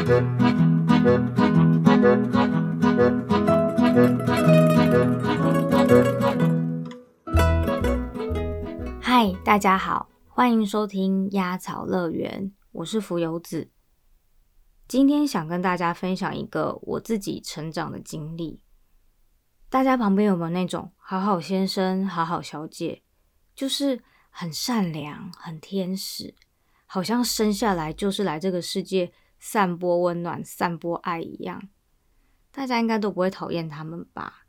嗨，大家好，欢迎收听鸭草乐园，我是浮游子。今天想跟大家分享一个我自己成长的经历。大家旁边有没有那种好好先生、好好小姐，就是很善良、很天使，好像生下来就是来这个世界散播温暖、散播爱一样？大家应该都不会讨厌他们吧？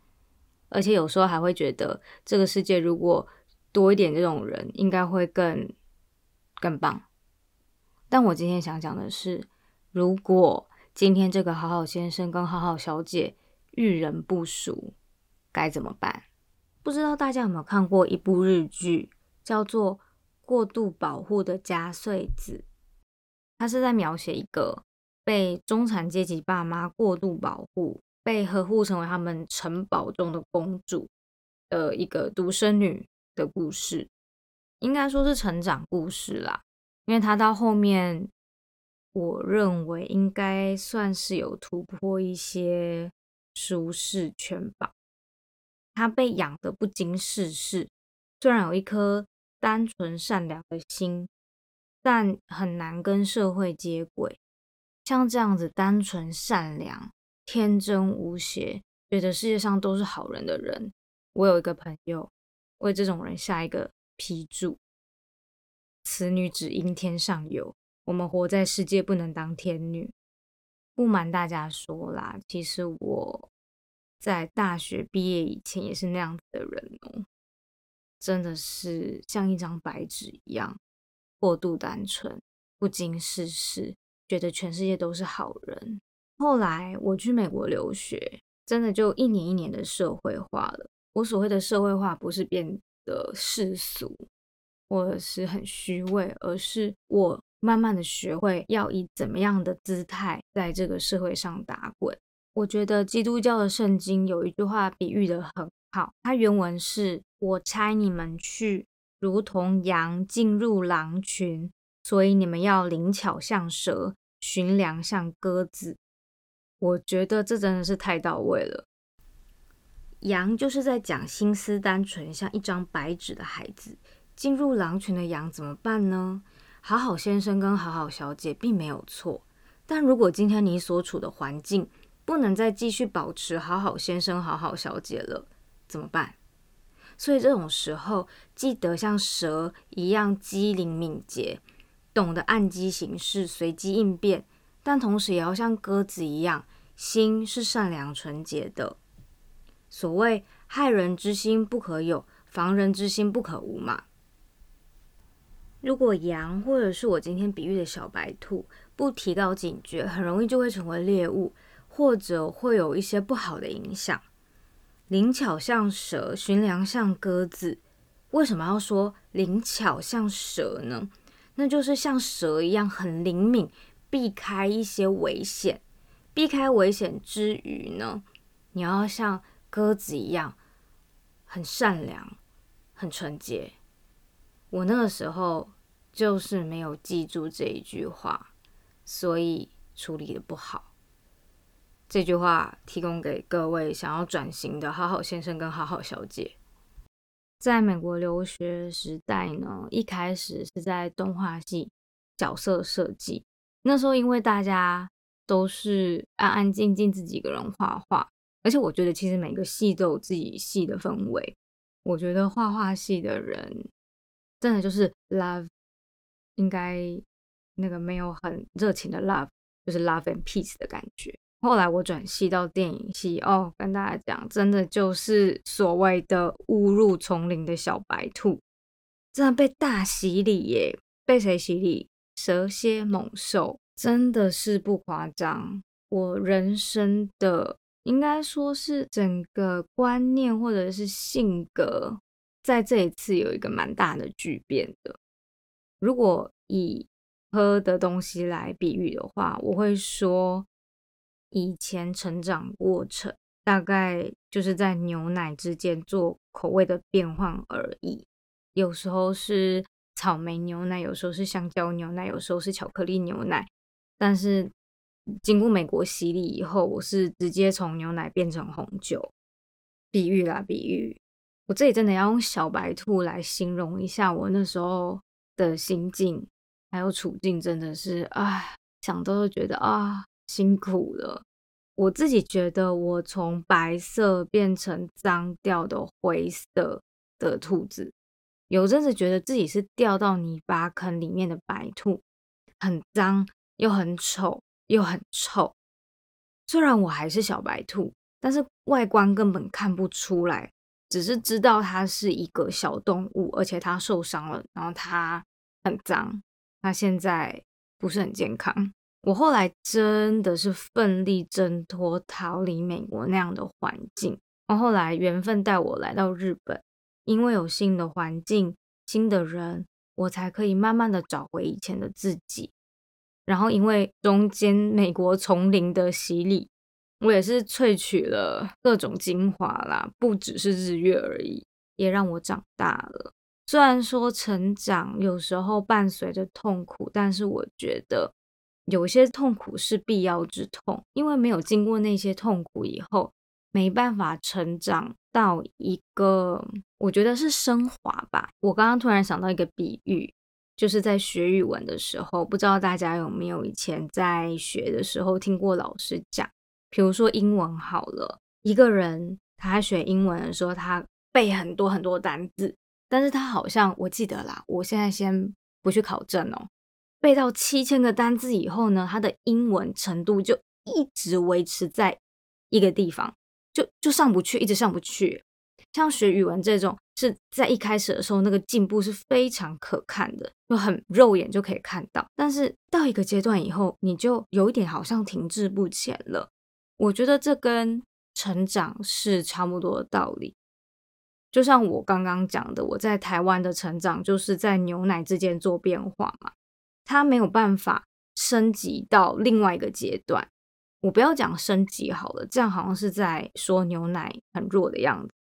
而且有时候还会觉得，这个世界如果多一点这种人，应该会更更棒。但我今天想讲的是，如果今天这个好好先生跟好好小姐遇人不淑，该怎么办？不知道大家有没有看过一部日剧，叫做《过度保护的加穗子》，它是在描写一个被中产阶级爸妈过度保护、被呵护成为他们城堡中的公主的一个独生女。的故事应该说是成长故事啦，因为他到后面，我认为应该算是有突破一些舒适圈吧。他被养的不经世事，虽然有一颗单纯善良的心，但很难跟社会接轨。像这样子单纯善良、天真无邪，觉得世界上都是好人的人，我有一个朋友。为这种人下一个批注：此女只应天上有。我们活在世界，不能当天女。不瞒大家说啦，其实我在大学毕业以前也是那样子的人哦，真的是像一张白纸一样，过度单纯，不经世事，觉得全世界都是好人。后来我去美国留学，真的就一年一年的社会化了。我所谓的社会化，不是变得世俗，或是很虚伪，而是我慢慢的学会要以怎么样的姿态在这个社会上打滚。我觉得基督教的圣经有一句话比喻的很好，它原文是：“我差你们去，如同羊进入狼群，所以你们要灵巧像蛇，寻良像鸽子。”我觉得这真的是太到位了。羊就是在讲心思单纯，像一张白纸的孩子。进入狼群的羊怎么办呢？好好先生跟好好小姐并没有错，但如果今天你所处的环境不能再继续保持好好先生、好好小姐了，怎么办？所以这种时候，记得像蛇一样机灵敏捷，懂得按机行事、随机应变，但同时也要像鸽子一样，心是善良纯洁的。所谓害人之心不可有，防人之心不可无嘛。如果羊或者是我今天比喻的小白兔不提高警觉，很容易就会成为猎物，或者会有一些不好的影响。灵巧像蛇，寻良像鸽子。为什么要说灵巧像蛇呢？那就是像蛇一样很灵敏，避开一些危险。避开危险之余呢，你要像。鸽子一样，很善良，很纯洁。我那个时候就是没有记住这一句话，所以处理的不好。这句话提供给各位想要转型的好好先生跟好好小姐。在美国留学时代呢，一开始是在动画系角色设计。那时候因为大家都是安安静静自己一个人画画。而且我觉得，其实每个系都有自己系的氛围。我觉得画画系的人真的就是 love，应该那个没有很热情的 love，就是 love and peace 的感觉。后来我转系到电影系，哦，跟大家讲，真的就是所谓的误入丛林的小白兔，真的被大洗礼耶！被谁洗礼？蛇蝎猛兽，真的是不夸张。我人生的。应该说是整个观念或者是性格，在这一次有一个蛮大的巨变的。如果以喝的东西来比喻的话，我会说，以前成长过程大概就是在牛奶之间做口味的变换而已。有时候是草莓牛奶，有时候是香蕉牛奶，有时候是巧克力牛奶，但是。经过美国洗礼以后，我是直接从牛奶变成红酒。比喻啦，比喻。我这里真的要用小白兔来形容一下我那时候的心境，还有处境，真的是啊，想都觉得啊，辛苦了。我自己觉得，我从白色变成脏掉的灰色的兔子，有阵子觉得自己是掉到泥巴坑里面的白兔，很脏又很丑又很臭。虽然我还是小白兔，但是外观根本看不出来。只是知道它是一个小动物，而且它受伤了，然后它很脏，它现在不是很健康。我后来真的是奋力挣脱，逃离美国那样的环境。然后后来缘分带我来到日本，因为有新的环境、新的人，我才可以慢慢的找回以前的自己。然后因为中间美国丛林的洗礼。我也是萃取了各种精华啦，不只是日月而已，也让我长大了。虽然说成长有时候伴随着痛苦，但是我觉得有些痛苦是必要之痛，因为没有经过那些痛苦以后，没办法成长到一个我觉得是升华吧。我刚刚突然想到一个比喻，就是在学语文的时候，不知道大家有没有以前在学的时候听过老师讲。比如说英文好了，一个人他学英文的时候，他背很多很多单字，但是他好像我记得啦，我现在先不去考证哦。背到七千个单字以后呢，他的英文程度就一直维持在一个地方，就就上不去，一直上不去。像学语文这种，是在一开始的时候那个进步是非常可看的，就很肉眼就可以看到。但是到一个阶段以后，你就有一点好像停滞不前了。我觉得这跟成长是差不多的道理，就像我刚刚讲的，我在台湾的成长就是在牛奶之间做变化嘛，它没有办法升级到另外一个阶段。我不要讲升级好了，这样好像是在说牛奶很弱的样子。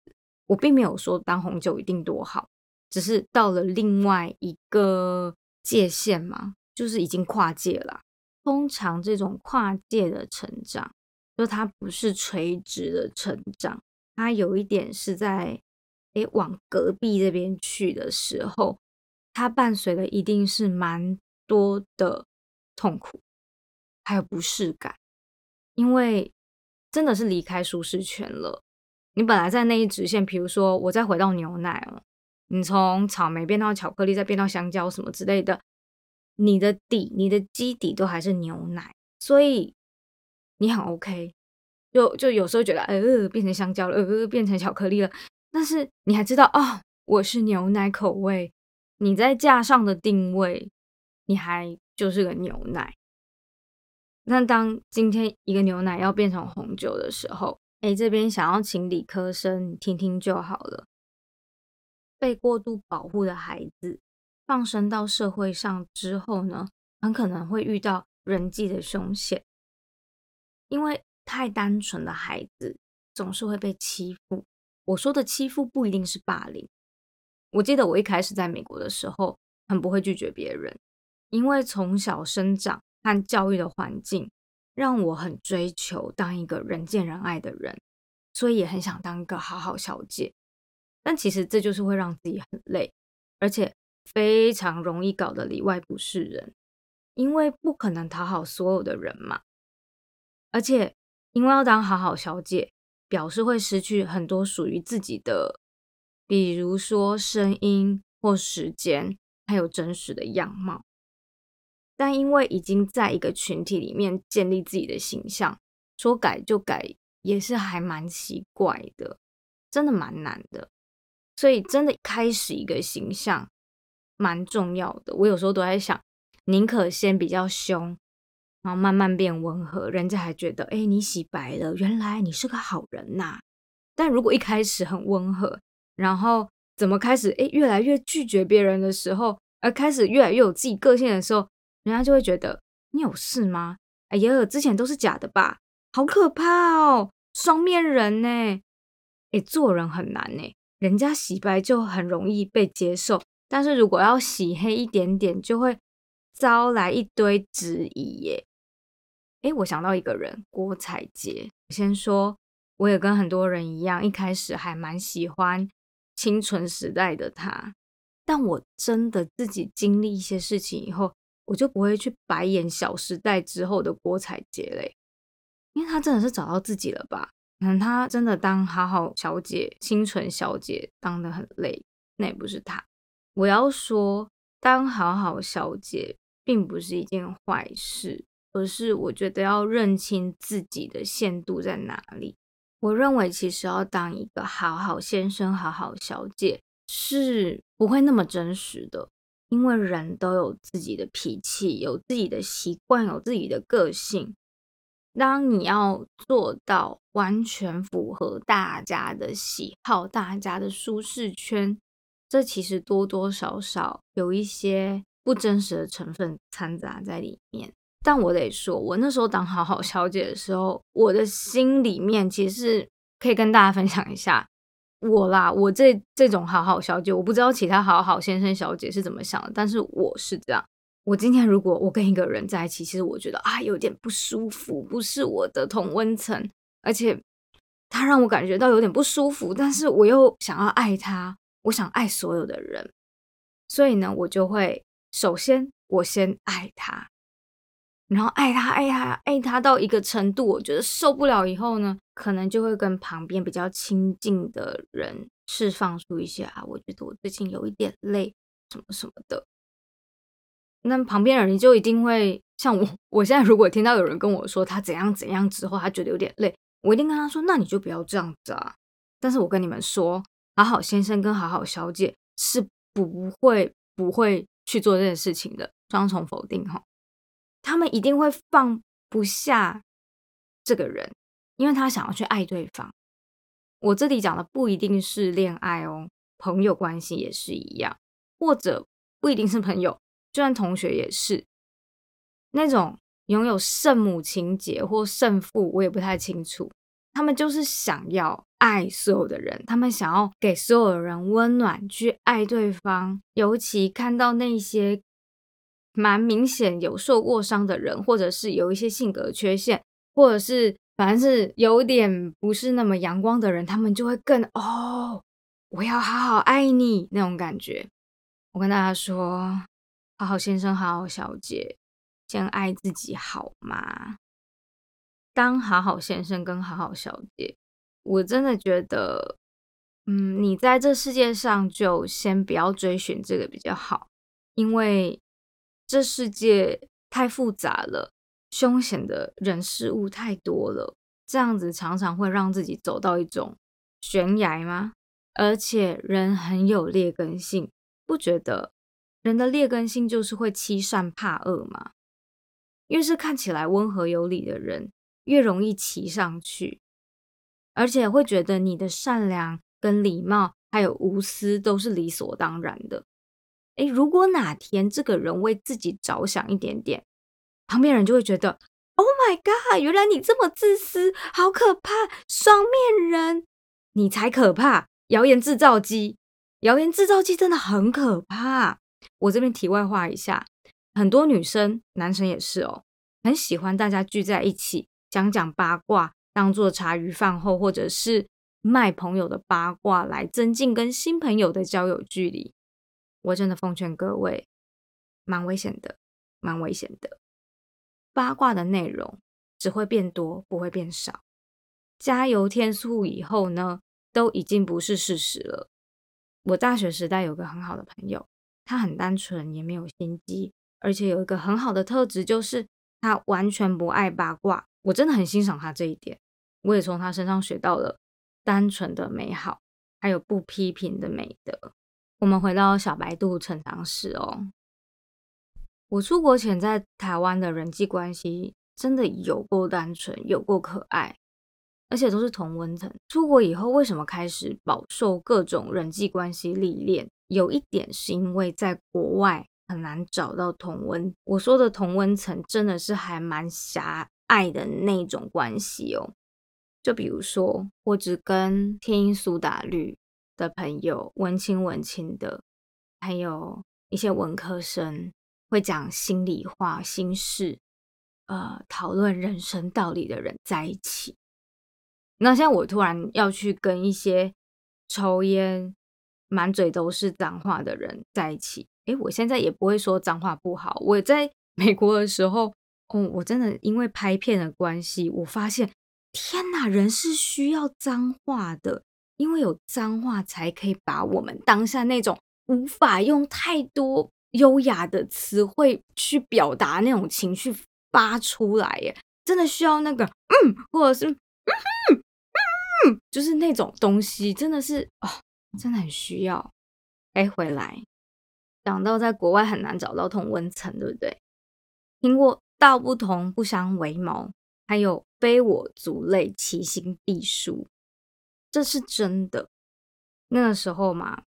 我并没有说当红酒一定多好，只是到了另外一个界限嘛，就是已经跨界了。通常这种跨界的成长。就它不是垂直的成长，它有一点是在诶往隔壁这边去的时候，它伴随的一定是蛮多的痛苦，还有不适感，因为真的是离开舒适圈了。你本来在那一直线，比如说我再回到牛奶哦，你从草莓变到巧克力，再变到香蕉什么之类的，你的底、你的基底都还是牛奶，所以。你很 OK，就就有时候觉得，呃，变成香蕉了，呃，变成巧克力了。但是你还知道，哦，我是牛奶口味。你在架上的定位，你还就是个牛奶。那当今天一个牛奶要变成红酒的时候，哎，这边想要请理科生听听就好了。被过度保护的孩子放生到社会上之后呢，很可能会遇到人际的凶险。因为太单纯的孩子总是会被欺负。我说的欺负不一定是霸凌。我记得我一开始在美国的时候，很不会拒绝别人，因为从小生长和教育的环境让我很追求当一个人见人爱的人，所以也很想当一个好好小姐。但其实这就是会让自己很累，而且非常容易搞得里外不是人，因为不可能讨好所有的人嘛。而且，因为要当好好小姐，表示会失去很多属于自己的，比如说声音或时间，还有真实的样貌。但因为已经在一个群体里面建立自己的形象，说改就改，也是还蛮奇怪的，真的蛮难的。所以，真的开始一个形象蛮重要的。我有时候都在想，宁可先比较凶。然后慢慢变温和，人家还觉得，哎，你洗白了，原来你是个好人呐。但如果一开始很温和，然后怎么开始，哎，越来越拒绝别人的时候，而开始越来越有自己个性的时候，人家就会觉得你有事吗？哎呀，之前都是假的吧，好可怕哦，双面人呢。哎，做人很难呢，人家洗白就很容易被接受，但是如果要洗黑一点点，就会招来一堆质疑耶。诶，我想到一个人，郭采洁。先说，我也跟很多人一样，一开始还蛮喜欢清纯时代的她，但我真的自己经历一些事情以后，我就不会去白眼小时代之后的郭采洁嘞，因为她真的是找到自己了吧？可能她真的当好好小姐、清纯小姐当的很累，那也不是她。我要说，当好好小姐并不是一件坏事，而是我觉得要认清自己的限度在哪里。我认为，其实要当一个好好先生、好好小姐是不会那么真实的，因为人都有自己的脾气，有自己的习惯，有自己的个性。当你要做到完全符合大家的喜好、大家的舒适圈，这其实多多少少有一些不真实的成分掺杂在里面。但我得说，我那时候当好好小姐的时候，我的心里面其实可以跟大家分享一下我啦，我这这种好好小姐，我不知道其他好好先生、小姐是怎么想的，但是我是这样。我今天如果我跟一个人在一起，其实我觉得啊有点不舒服，不是我的同温层，而且他让我感觉到有点不舒服，但是我又想要爱他，我想爱所有的人，所以呢，我就会首先我先爱他，然后爱他爱他爱他到一个程度，我觉得受不了以后呢，可能就会跟旁边比较亲近的人释放出一些啊，我觉得我最近有一点累，什么什么的。那旁边人就一定会像我，我现在如果听到有人跟我说他怎样怎样之后，他觉得有点累，我一定跟他说，那你就不要这样子啊。但是我跟你们说，好好先生跟好好小姐是不会不会去做这件事情的，双重否定哈。他们一定会放不下这个人，因为他想要去爱对方。我这里讲的不一定是恋爱哦，朋友关系也是一样，或者不一定是朋友。就算同学也是那种拥有圣母情节或圣父，我也不太清楚。他们就是想要爱所有的人，他们想要给所有的人温暖，去爱对方。尤其看到那些蛮明显有受过伤的人，或者是有一些性格缺陷，或者是反正是有点不是那么阳光的人，他们就会更哦，我要好好爱你那种感觉。我跟大家说。好好先生，好好小姐，先爱自己好吗？当好好先生跟好好小姐，我真的觉得，嗯，你在这世界上就先不要追寻这个比较好，因为这世界太复杂了，凶险的人事物太多了，这样子常常会让自己走到一种悬崖吗？而且人很有劣根性，不觉得？人的劣根性就是会欺善怕恶吗，越是看起来温和有礼的人，越容易骑上去，而且会觉得你的善良跟礼貌还有无私都是理所当然的。诶，如果哪天这个人为自己着想一点点，旁边人就会觉得，Oh my god，原来你这么自私，好可怕，双面人，你才可怕，谣言制造机，谣言制造机真的很可怕。我这边题外话一下，很多女生、男生也是哦，很喜欢大家聚在一起讲讲八卦，当做茶余饭后，或者是卖朋友的八卦来增进跟新朋友的交友距离。我真的奉劝各位，蛮危险的，蛮危险的。八卦的内容只会变多，不会变少。加油添醋以后呢，都已经不是事实了。我大学时代有个很好的朋友。他很单纯，也没有心机，而且有一个很好的特质，就是他完全不爱八卦。我真的很欣赏他这一点，我也从他身上学到了单纯的美好，还有不批评的美德。我们回到小白兔成长史哦，我出国前在台湾的人际关系真的有够单纯，有够可爱，而且都是同温层。出国以后，为什么开始饱受各种人际关系历练？有一点是因为在国外很难找到同温，我说的同温层真的是还蛮狭隘的那种关系哦。就比如说，我只跟天音苏打绿的朋友文青文青的，还有一些文科生会讲心里话心事，呃讨论人生道理的人在一起。那现在我突然要去跟一些抽烟、满嘴都是脏话的人在一起，诶，我现在也不会说脏话不好。我在 美国的时候，哦，我真的因为拍片的关系，我发现，天哪，人是需要脏话的，因为有脏话才可以把我们当下那种无法用太多优雅的词汇去表达那种情绪发出来，耶，真的需要那个嗯，或者是。嗯，嗯，嗯就是那种东西，真的是哦，真的很需要。哎，回来讲到在国外很难找到同温层，对不对？听过道不同不相为谋，还有非我族类，其心必殊，这是真的。那个时候嘛，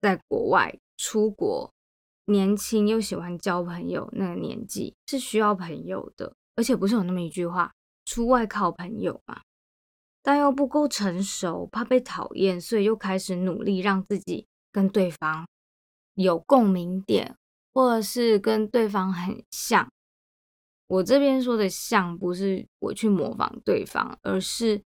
在国外出国，年轻又喜欢交朋友，那个年纪是需要朋友的，而且不是有那么一句话，出外靠朋友嘛。但又不够成熟，怕被讨厌，所以又开始努力让自己跟对方有共鸣点，或者是跟对方很像。我这边说的像，不是我去模仿对方，而是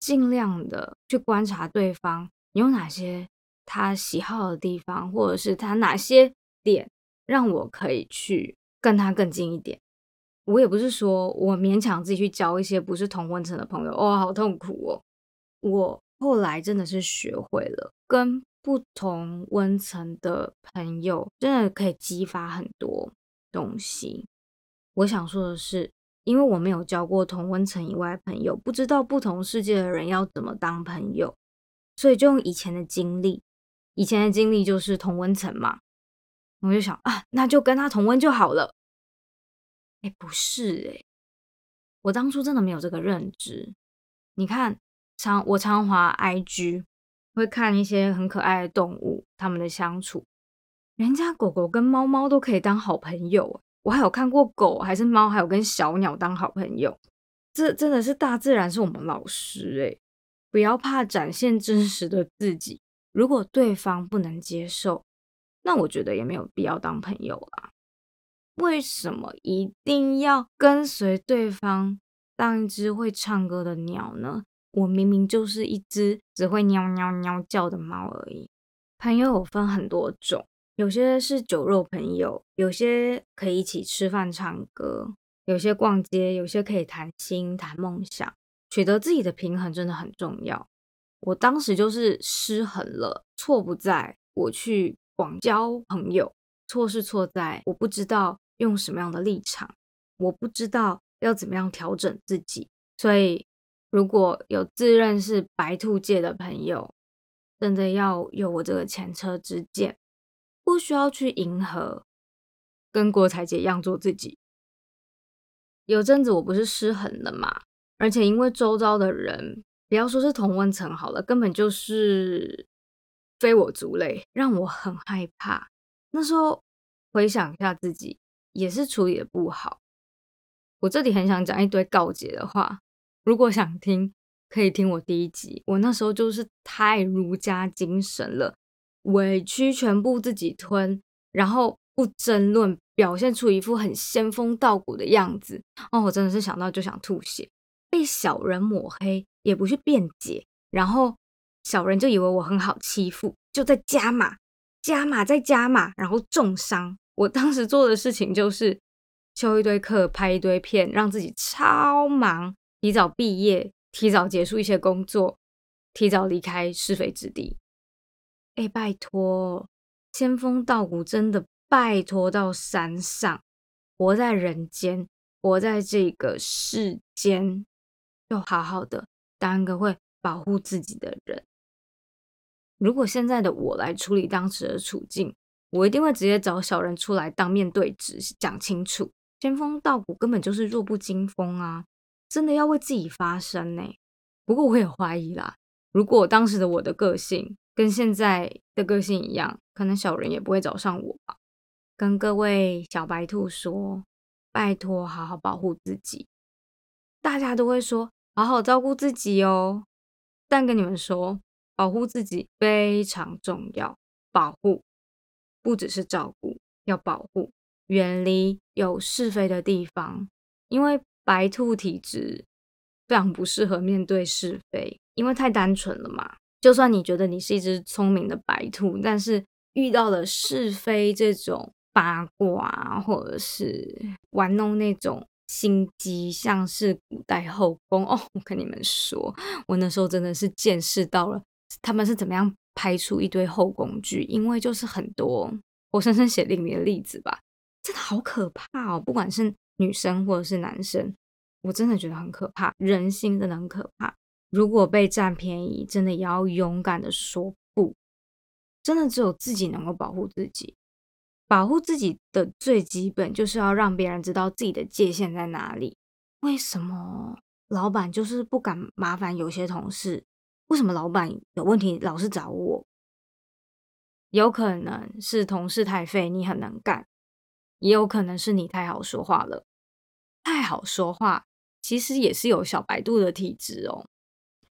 尽量的去观察对方有哪些他喜好的地方，或者是他哪些点让我可以去跟他更近一点。我也不是说我勉强自己去交一些不是同温层的朋友，哦，好痛苦哦。我后来真的是学会了跟不同温层的朋友，真的可以激发很多东西。我想说的是，因为我没有交过同温层以外的朋友，不知道不同世界的人要怎么当朋友，所以就用以前的经历，以前的经历就是同温层嘛，我就想啊，那就跟他同温就好了。哎，不是哎，我当初真的没有这个认知。你看，常我常滑 IG，会看一些很可爱的动物，他们的相处，人家狗狗跟猫猫都可以当好朋友。我还有看过狗还是猫，还有跟小鸟当好朋友。这真的是大自然是我们老师哎，不要怕展现真实的自己。如果对方不能接受，那我觉得也没有必要当朋友啦。为什么一定要跟随对方当一只会唱歌的鸟呢？我明明就是一只只会喵喵喵叫的猫而已。朋友有分很多种，有些是酒肉朋友，有些可以一起吃饭唱歌，有些逛街，有些可以谈心谈梦想。取得自己的平衡真的很重要。我当时就是失衡了，错不在我去广交朋友，错是错在我不知道。用什么样的立场，我不知道要怎么样调整自己。所以，如果有自认是白兔界的朋友，真的要有我这个前车之鉴，不需要去迎合，跟郭采洁一样做自己。有阵子我不是失衡了嘛，而且因为周遭的人，不要说是同温层好了，根本就是非我族类，让我很害怕。那时候回想一下自己。也是处理的不好，我这里很想讲一堆告诫的话，如果想听，可以听我第一集。我那时候就是太儒家精神了，委屈全部自己吞，然后不争论，表现出一副很仙风道骨的样子。哦，我真的是想到就想吐血。被小人抹黑也不去辩解，然后小人就以为我很好欺负，就在加码、加码再加码，然后重伤。我当时做的事情就是修一堆课、拍一堆片，让自己超忙，提早毕业，提早结束一些工作，提早离开是非之地。哎，拜托，仙风道骨真的拜托到山上，活在人间，活在这个世间，就好好的当个会保护自己的人。如果现在的我来处理当时的处境，我一定会直接找小人出来当面对质，讲清楚。仙风道骨根本就是弱不禁风啊！真的要为自己发声呢。不过我也怀疑啦，如果当时的我的个性跟现在的个性一样，可能小人也不会找上我吧。跟各位小白兔说，拜托好好保护自己。大家都会说好好照顾自己哦，但跟你们说，保护自己非常重要，保护。不只是照顾，要保护，远离有是非的地方，因为白兔体质非常不适合面对是非，因为太单纯了嘛。就算你觉得你是一只聪明的白兔，但是遇到了是非这种八卦，或者是玩弄那种心机，像是古代后宫哦，我跟你们说，我那时候真的是见识到了他们是怎么样拍出一堆后宫剧，因为就是很多活生生血淋淋的例子吧，真的好可怕哦，不管是女生或者是男生，我真的觉得很可怕，人心真的很可怕。如果被占便宜，真的也要勇敢的说不。真的只有自己能够保护自己，保护自己的最基本就是要让别人知道自己的界限在哪里。为什么老板就是不敢麻烦有些同事？为什么老板有问题老是找我？有可能是同事太废，你很能干；也有可能是你太好说话了。太好说话，其实也是有小白兔的体质哦。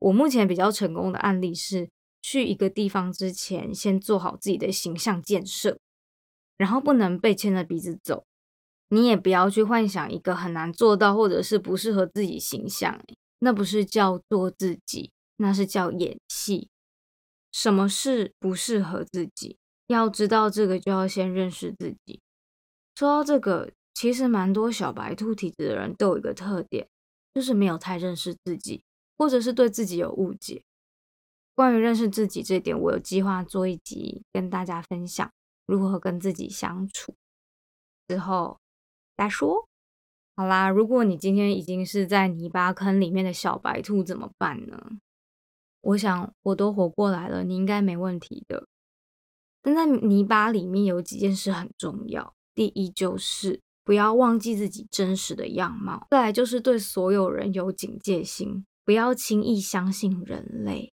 我目前比较成功的案例是，去一个地方之前，先做好自己的形象建设，然后不能被牵着鼻子走。你也不要去幻想一个很难做到，或者是不适合自己形象，那不是叫做自己，那是叫演戏。什么是不适合自己？要知道这个，就要先认识自己。说到这个，其实蛮多小白兔体质的人都有一个特点，就是没有太认识自己。或者是对自己有误解。关于认识自己这点，我有计划做一集跟大家分享如何跟自己相处。之后再说。好啦，如果你今天已经是在泥巴坑里面的小白兔，怎么办呢？我想我都活过来了，你应该没问题的。但在泥巴里面有几件事很重要。第一就是不要忘记自己真实的样貌。再来就是对所有人有警戒心。不要轻易相信人类，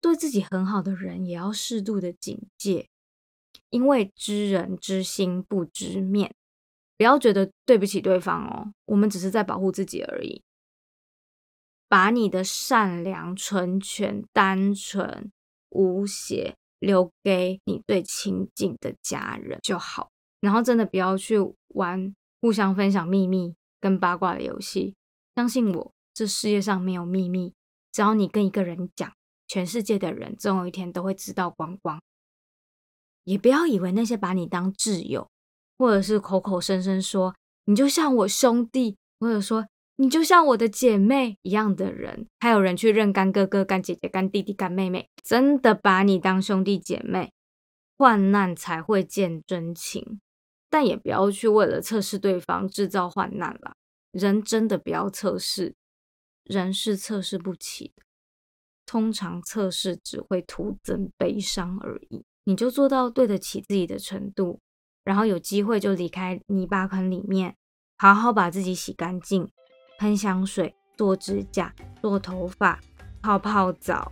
对自己很好的人也要适度的警戒，因为知人知心不知面。不要觉得对不起对方哦，我们只是在保护自己而已。把你的善良、纯全、单纯、无邪留给你最亲近的家人就好，然后真的不要去玩互相分享秘密跟八卦的游戏。相信我。这世界上没有秘密，只要你跟一个人讲，全世界的人总有一天都会知道光光。也不要以为那些把你当挚友，或者是口口声声说你就像我兄弟，或者说你就像我的姐妹一样的人，还有人去认干哥哥、干姐姐、干弟弟、干妹妹，真的把你当兄弟姐妹，患难才会见真情。但也不要去为了测试对方制造患难了，人真的不要测试。人是测试不起的，通常测试只会徒增悲伤而已。你就做到对得起自己的程度，然后有机会就离开泥巴坑里面，好好把自己洗干净，喷香水，做指甲，做头发，泡泡澡，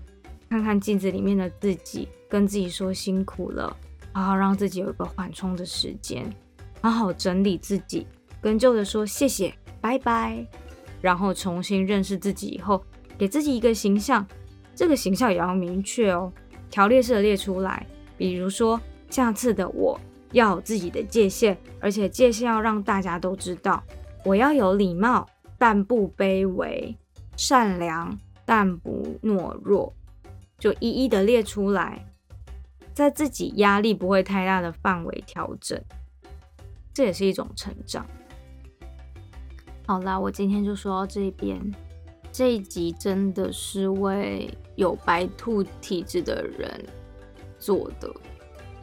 看看镜子里面的自己，跟自己说辛苦了，好好让自己有一个缓冲的时间，好好整理自己，跟旧的说谢谢，拜拜。然后重新认识自己以后，给自己一个形象，这个形象也要明确哦，条列式的列出来。比如说，下次的我要有自己的界限，而且界限要让大家都知道。我要有礼貌，但不卑微；善良，但不懦弱。就一一的列出来，在自己压力不会太大的范围调整，这也是一种成长。好啦，我今天就说到这边。这一集真的是为有白兔体质的人做的。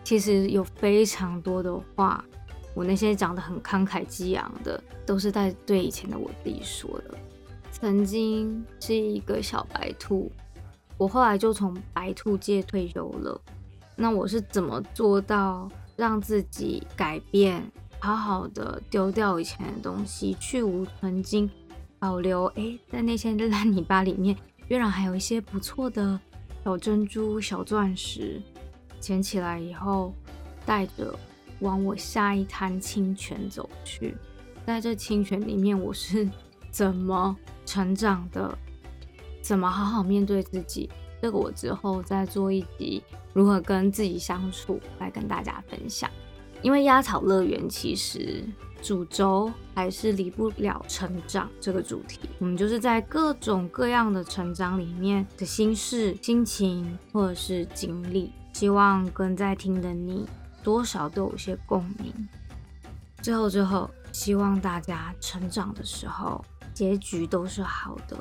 其实有非常多的话，我那些讲的很慷慨激昂的，都是在对以前的我自己说的。曾经是一个小白兔，我后来就从白兔界退休了。那我是怎么做到让自己改变？好好的丢掉以前的东西，去无存精，保留哎，在那些烂泥巴里面，居然还有一些不错的小珍珠、小钻石，捡起来以后，带着往我下一滩清泉走去。在这清泉里面，我是 怎么成长的？怎么好好面对自己？这个我之后再做一集如何跟自己相处，来跟大家分享。因为鸭草乐园其实主轴还是离不了成长这个主题。我们就是在各种各样的成长里面的心事、心情或者是经历，希望跟在听的你多少都有些共鸣。最后，最后，希望大家成长的时候，结局都是好的，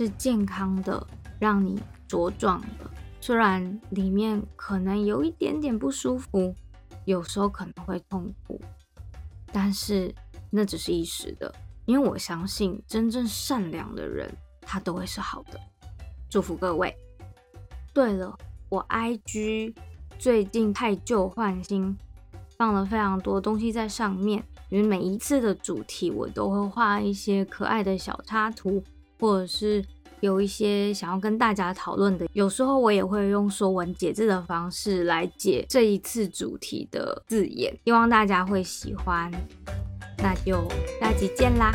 是健康的，让你茁壮的。虽然里面可能有一点点不舒服。有时候可能会痛苦，但是那只是一时的，因为我相信真正善良的人，他都会是好的。祝福各位。对了，我 IG 最近太旧换新，放了非常多东西在上面，因为每一次的主题我都会画一些可爱的小插图，或者是。有一些想要跟大家讨论的，有时候我也会用说文解字的方式来解这一次主题的字眼，希望大家会喜欢。那就下集见啦！